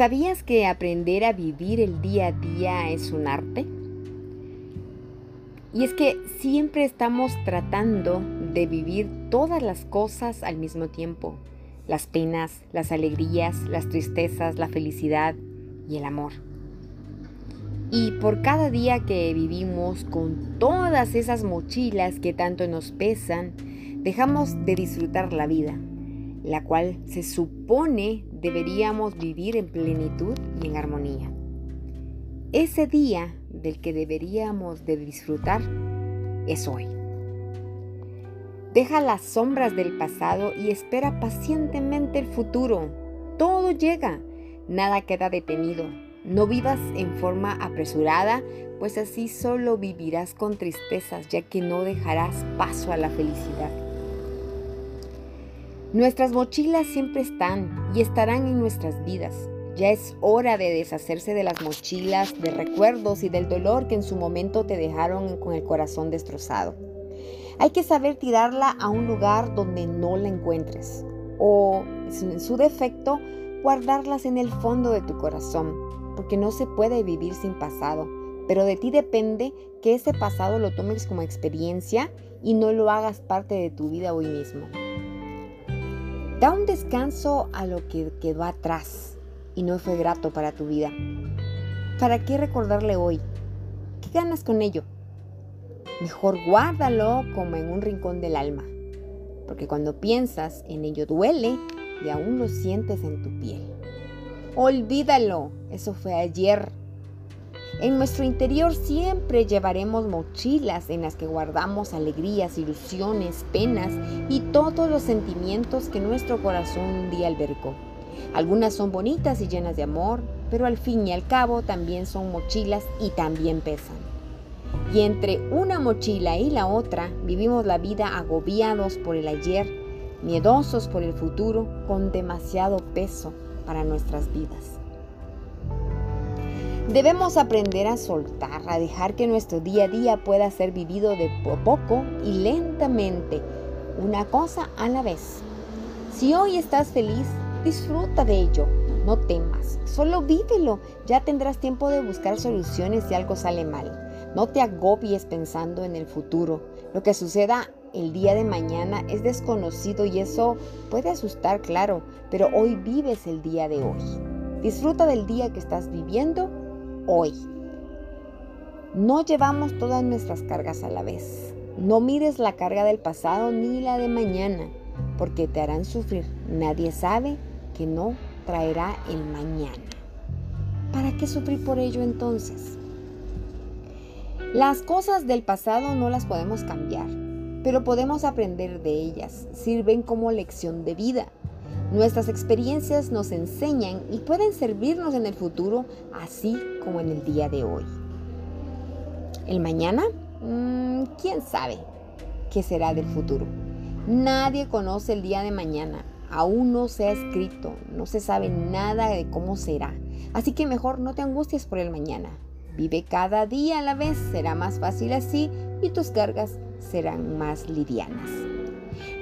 ¿Sabías que aprender a vivir el día a día es un arte? Y es que siempre estamos tratando de vivir todas las cosas al mismo tiempo. Las penas, las alegrías, las tristezas, la felicidad y el amor. Y por cada día que vivimos con todas esas mochilas que tanto nos pesan, dejamos de disfrutar la vida, la cual se supone deberíamos vivir en plenitud y en armonía. Ese día del que deberíamos de disfrutar es hoy. Deja las sombras del pasado y espera pacientemente el futuro. Todo llega, nada queda detenido, no vivas en forma apresurada, pues así solo vivirás con tristezas, ya que no dejarás paso a la felicidad. Nuestras mochilas siempre están y estarán en nuestras vidas. Ya es hora de deshacerse de las mochilas, de recuerdos y del dolor que en su momento te dejaron con el corazón destrozado. Hay que saber tirarla a un lugar donde no la encuentres o, en su defecto, guardarlas en el fondo de tu corazón porque no se puede vivir sin pasado, pero de ti depende que ese pasado lo tomes como experiencia y no lo hagas parte de tu vida hoy mismo. Da un descanso a lo que quedó atrás y no fue grato para tu vida. ¿Para qué recordarle hoy? ¿Qué ganas con ello? Mejor guárdalo como en un rincón del alma, porque cuando piensas en ello duele y aún lo sientes en tu piel. Olvídalo, eso fue ayer. En nuestro interior siempre llevaremos mochilas en las que guardamos alegrías, ilusiones, penas y todos los sentimientos que nuestro corazón un día albergó. Algunas son bonitas y llenas de amor, pero al fin y al cabo también son mochilas y también pesan. Y entre una mochila y la otra vivimos la vida agobiados por el ayer, miedosos por el futuro, con demasiado peso para nuestras vidas. Debemos aprender a soltar, a dejar que nuestro día a día pueda ser vivido de poco y lentamente, una cosa a la vez. Si hoy estás feliz, disfruta de ello, no temas, solo vívelo, ya tendrás tiempo de buscar soluciones si algo sale mal. No te agobies pensando en el futuro, lo que suceda el día de mañana es desconocido y eso puede asustar, claro, pero hoy vives el día de hoy. Disfruta del día que estás viviendo hoy. No llevamos todas nuestras cargas a la vez. No mires la carga del pasado ni la de mañana, porque te harán sufrir. Nadie sabe que no traerá el mañana. ¿Para qué sufrir por ello entonces? Las cosas del pasado no las podemos cambiar pero podemos aprender de ellas, sirven como lección de vida. Nuestras experiencias nos enseñan y pueden servirnos en el futuro, así como en el día de hoy. ¿El mañana? Mm, ¿Quién sabe qué será del futuro? Nadie conoce el día de mañana. Aún no se ha escrito, no se sabe nada de cómo será. Así que mejor no te angusties por el mañana. Vive cada día a la vez, será más fácil así y tus cargas serán más livianas.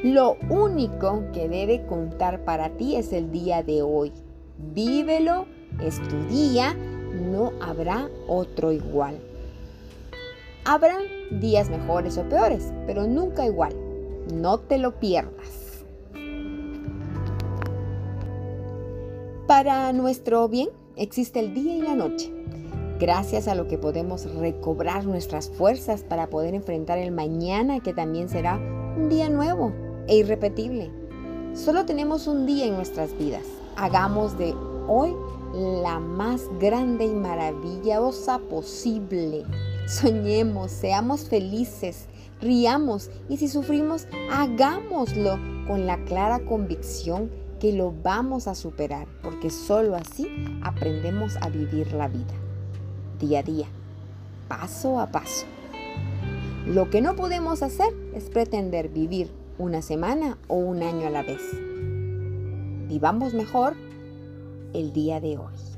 Lo único que debe contar para ti es el día de hoy. Vívelo, es tu día, no habrá otro igual. Habrá días mejores o peores, pero nunca igual. No te lo pierdas. Para nuestro bien existe el día y la noche gracias a lo que podemos recobrar nuestras fuerzas para poder enfrentar el mañana que también será un día nuevo e irrepetible. Solo tenemos un día en nuestras vidas. Hagamos de hoy la más grande y maravillosa posible. Soñemos, seamos felices, riamos y si sufrimos, hagámoslo con la clara convicción que lo vamos a superar, porque solo así aprendemos a vivir la vida día a día, paso a paso. Lo que no podemos hacer es pretender vivir una semana o un año a la vez. Vivamos mejor el día de hoy.